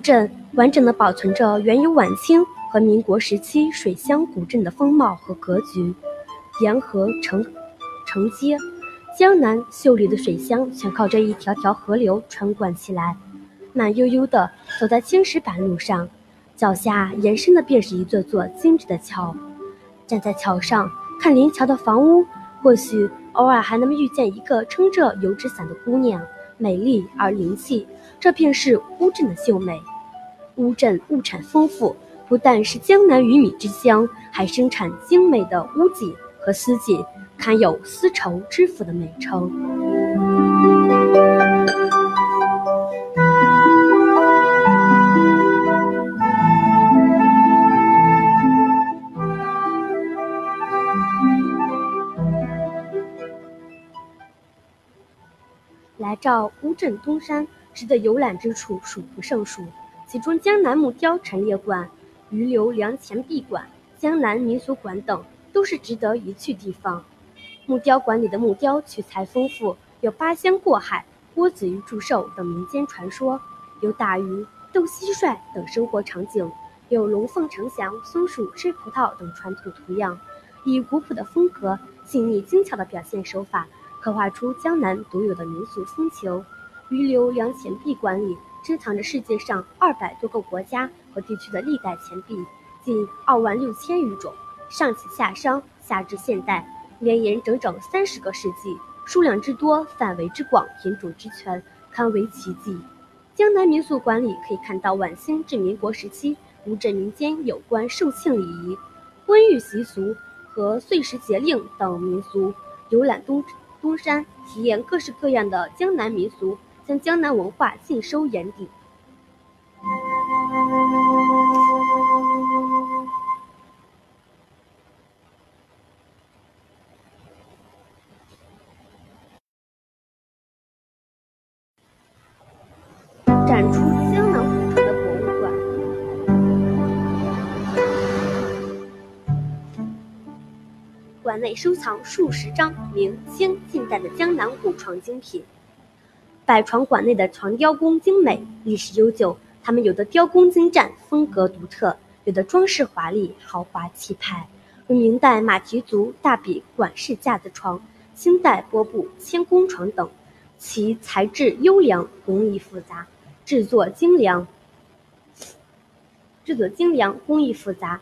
镇完整的保存着原有晚清和民国时期水乡古镇的风貌和格局，沿河城城街，江南秀丽的水乡全靠着一条条河流穿贯起来。慢悠悠地走在青石板路上，脚下延伸的便是一座座精致的桥。站在桥上看临桥的房屋，或许偶尔还能遇见一个撑着油纸伞的姑娘，美丽而灵气。这便是乌镇的秀美。乌镇物产丰富，不但是江南鱼米之乡，还生产精美的乌锦和丝锦，堪有丝绸之府的美称。照乌镇东山。值得游览之处数不胜数，其中江南木雕陈列馆、余留梁钱币馆、江南民俗馆等都是值得一去地方。木雕馆里的木雕取材丰富，有八仙过海、郭子仪祝寿等民间传说，有打鱼、斗蟋蟀等生活场景，有龙凤呈祥、松鼠吃葡萄等传统图样，以古朴的风格、细腻精巧的表现手法，刻画出江南独有的民俗风情。余留良钱币馆里珍藏着世界上二百多个国家和地区的历代钱币，近二万六千余种，上起下商，下至现代，绵延整整三十个世纪，数量之多，范围之广，品种之全，堪为奇迹。江南民俗馆里可以看到晚清至民国时期乌镇民间有关寿庆礼仪、婚育习俗和岁时节令等民俗。游览东东山，体验各式各样的江南民俗。将江南文化尽收眼底。馆内收藏数十张明清近代的江南古床精品。百床馆内的床雕工精美，历史悠久。它们有的雕工精湛，风格独特；有的装饰华丽，豪华气派。如明代马蹄族大笔管式架子床、清代波布千工床等，其材质优良，工艺复杂，制作精良。制作精良，工艺复杂，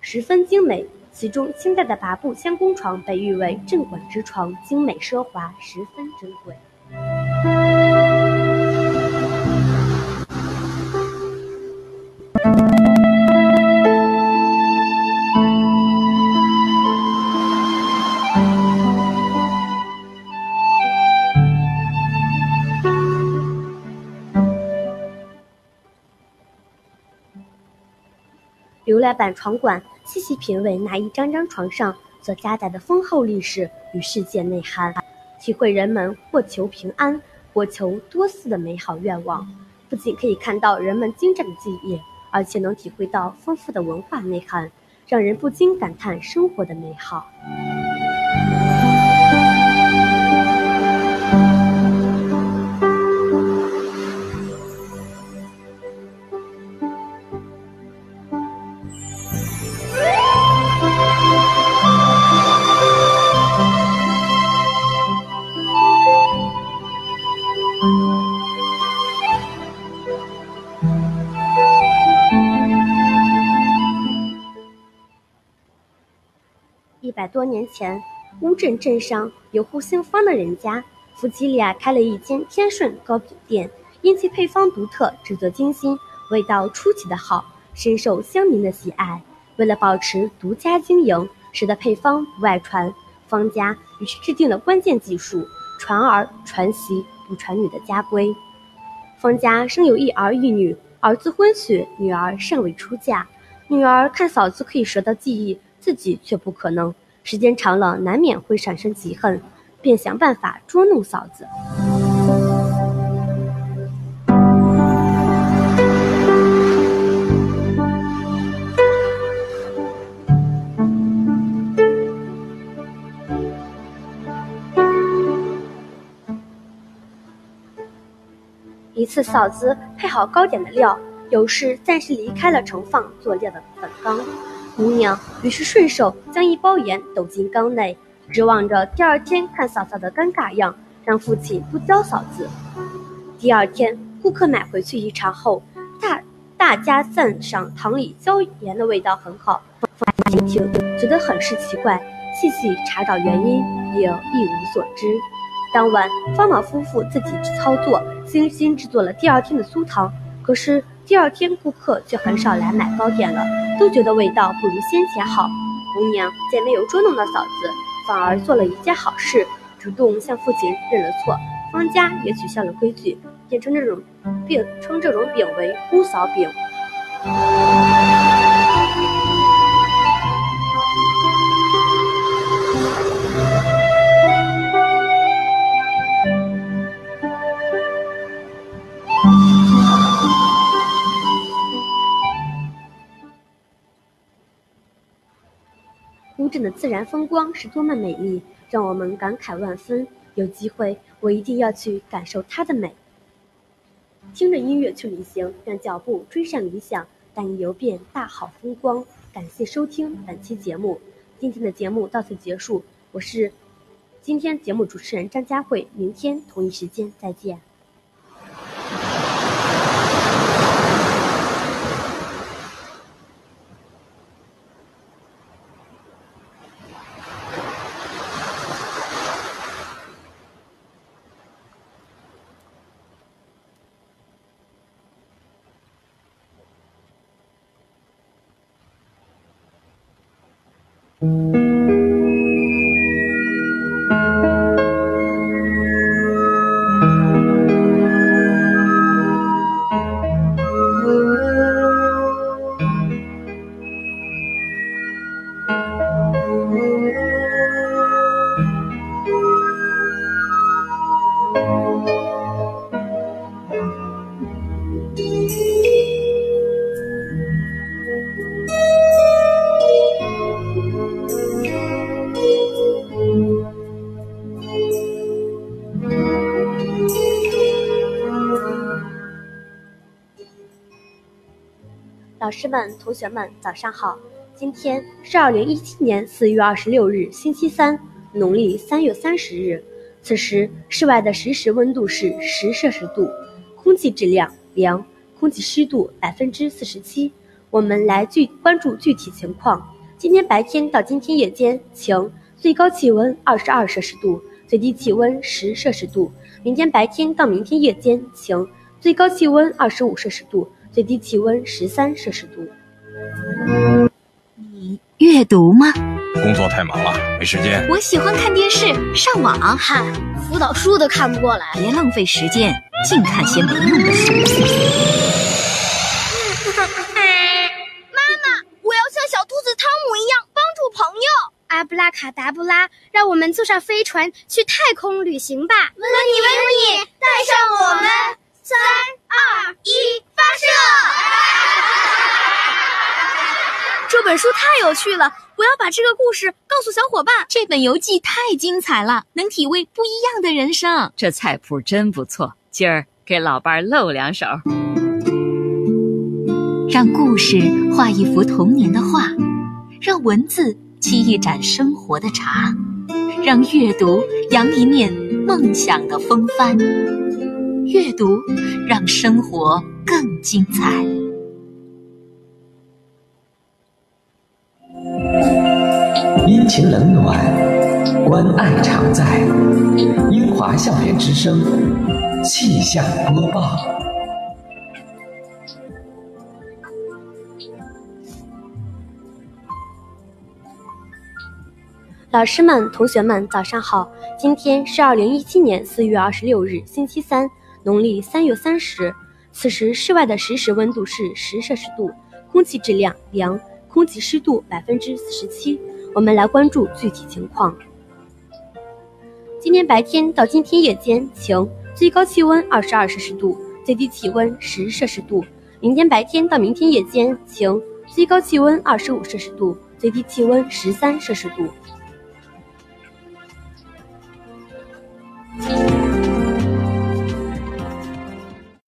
十分精美。其中清代的八步千工床被誉为镇馆之床，精美奢华，十分珍贵。浏览板床馆，细细品味那一张张床上所夹载的丰厚历史与世界内涵，体会人们或求平安。或求多嗣的美好愿望，不仅可以看到人们精湛的技艺，而且能体会到丰富的文化内涵，让人不禁感叹生活的美好。百多年前，乌镇镇上有户姓方的人家，夫妻俩开了一间天顺糕饼店，因其配方独特、制作精心、味道出奇的好，深受乡民的喜爱。为了保持独家经营，使得配方不外传，方家于是制定了关键技术“传儿传媳不传女”的家规。方家生有一儿一女，儿子婚娶，女儿尚未出嫁。女儿看嫂子可以学到技艺，自己却不可能。时间长了，难免会产生嫉恨，便想办法捉弄嫂子。一次，嫂子配好糕点的料，有事暂时离开了盛放佐料的粉缸。姑娘于是顺手将一包盐抖进缸内，指望着第二天看嫂嫂的尴尬样，让父亲不教嫂子。第二天，顾客买回去一尝后，大大家赞赏糖里椒盐的味道很好。父亲觉得很是奇怪，细细查找原因，也一无所知。当晚，方老夫妇自己操作，精心制作了第二天的酥糖。可是第二天顾客却很少来买糕点了，都觉得味道不如先前好。姑娘见没有捉弄到嫂子，反而做了一件好事，主动向父亲认了错。方家也取消了规矩，便称这种饼称这种饼为姑嫂饼。的自然风光是多么美丽，让我们感慨万分。有机会，我一定要去感受它的美。听着音乐去旅行，让脚步追上理想，带你游遍大好风光。感谢收听本期节目，今天的节目到此结束。我是今天节目主持人张佳慧，明天同一时间再见。Mm-hmm. 老师们、同学们，早上好！今天是二零一七年四月二十六日，星期三，农历三月三十日。此时室外的实时温度是十摄氏度，空气质量良，空气湿度百分之四十七。我们来具关注具体情况。今天白天到今天夜间晴，最高气温二十二摄氏度，最低气温十摄氏度。明天白天到明天夜间晴，最高气温二十五摄氏度。最低气温十三摄氏度。你阅读吗？工作太忙了，没时间。我喜欢看电视、上网。嗨，辅导书都看不过来。别浪费时间，净看些没用的书。妈妈，我要像小兔子汤姆一样帮助朋友。阿布拉卡达布拉，让我们坐上飞船去太空旅行吧！温妮，温妮，带上我们。三二一，发射！这本书太有趣了，我要把这个故事告诉小伙伴。这本游记太精彩了，能体味不一样的人生。这菜谱真不错，今儿给老伴儿露两手。让故事画一幅童年的画，让文字沏一盏生活的茶，让阅读扬一面梦想的风帆。阅读让生活更精彩。阴晴冷暖，关爱常在。英华校园之声气象播报。老师们、同学们，早上好！今天是二零一七年四月二十六日，星期三。农历三月三十，此时室外的实时温度是十摄氏度，空气质量良，空气湿度百分之四十七。我们来关注具体情况。今天白天到今天夜间晴，最高气温二十二摄氏度，最低气温十摄氏度。明天白天到明天夜间晴，最高气温二十五摄氏度，最低气温十三摄氏度。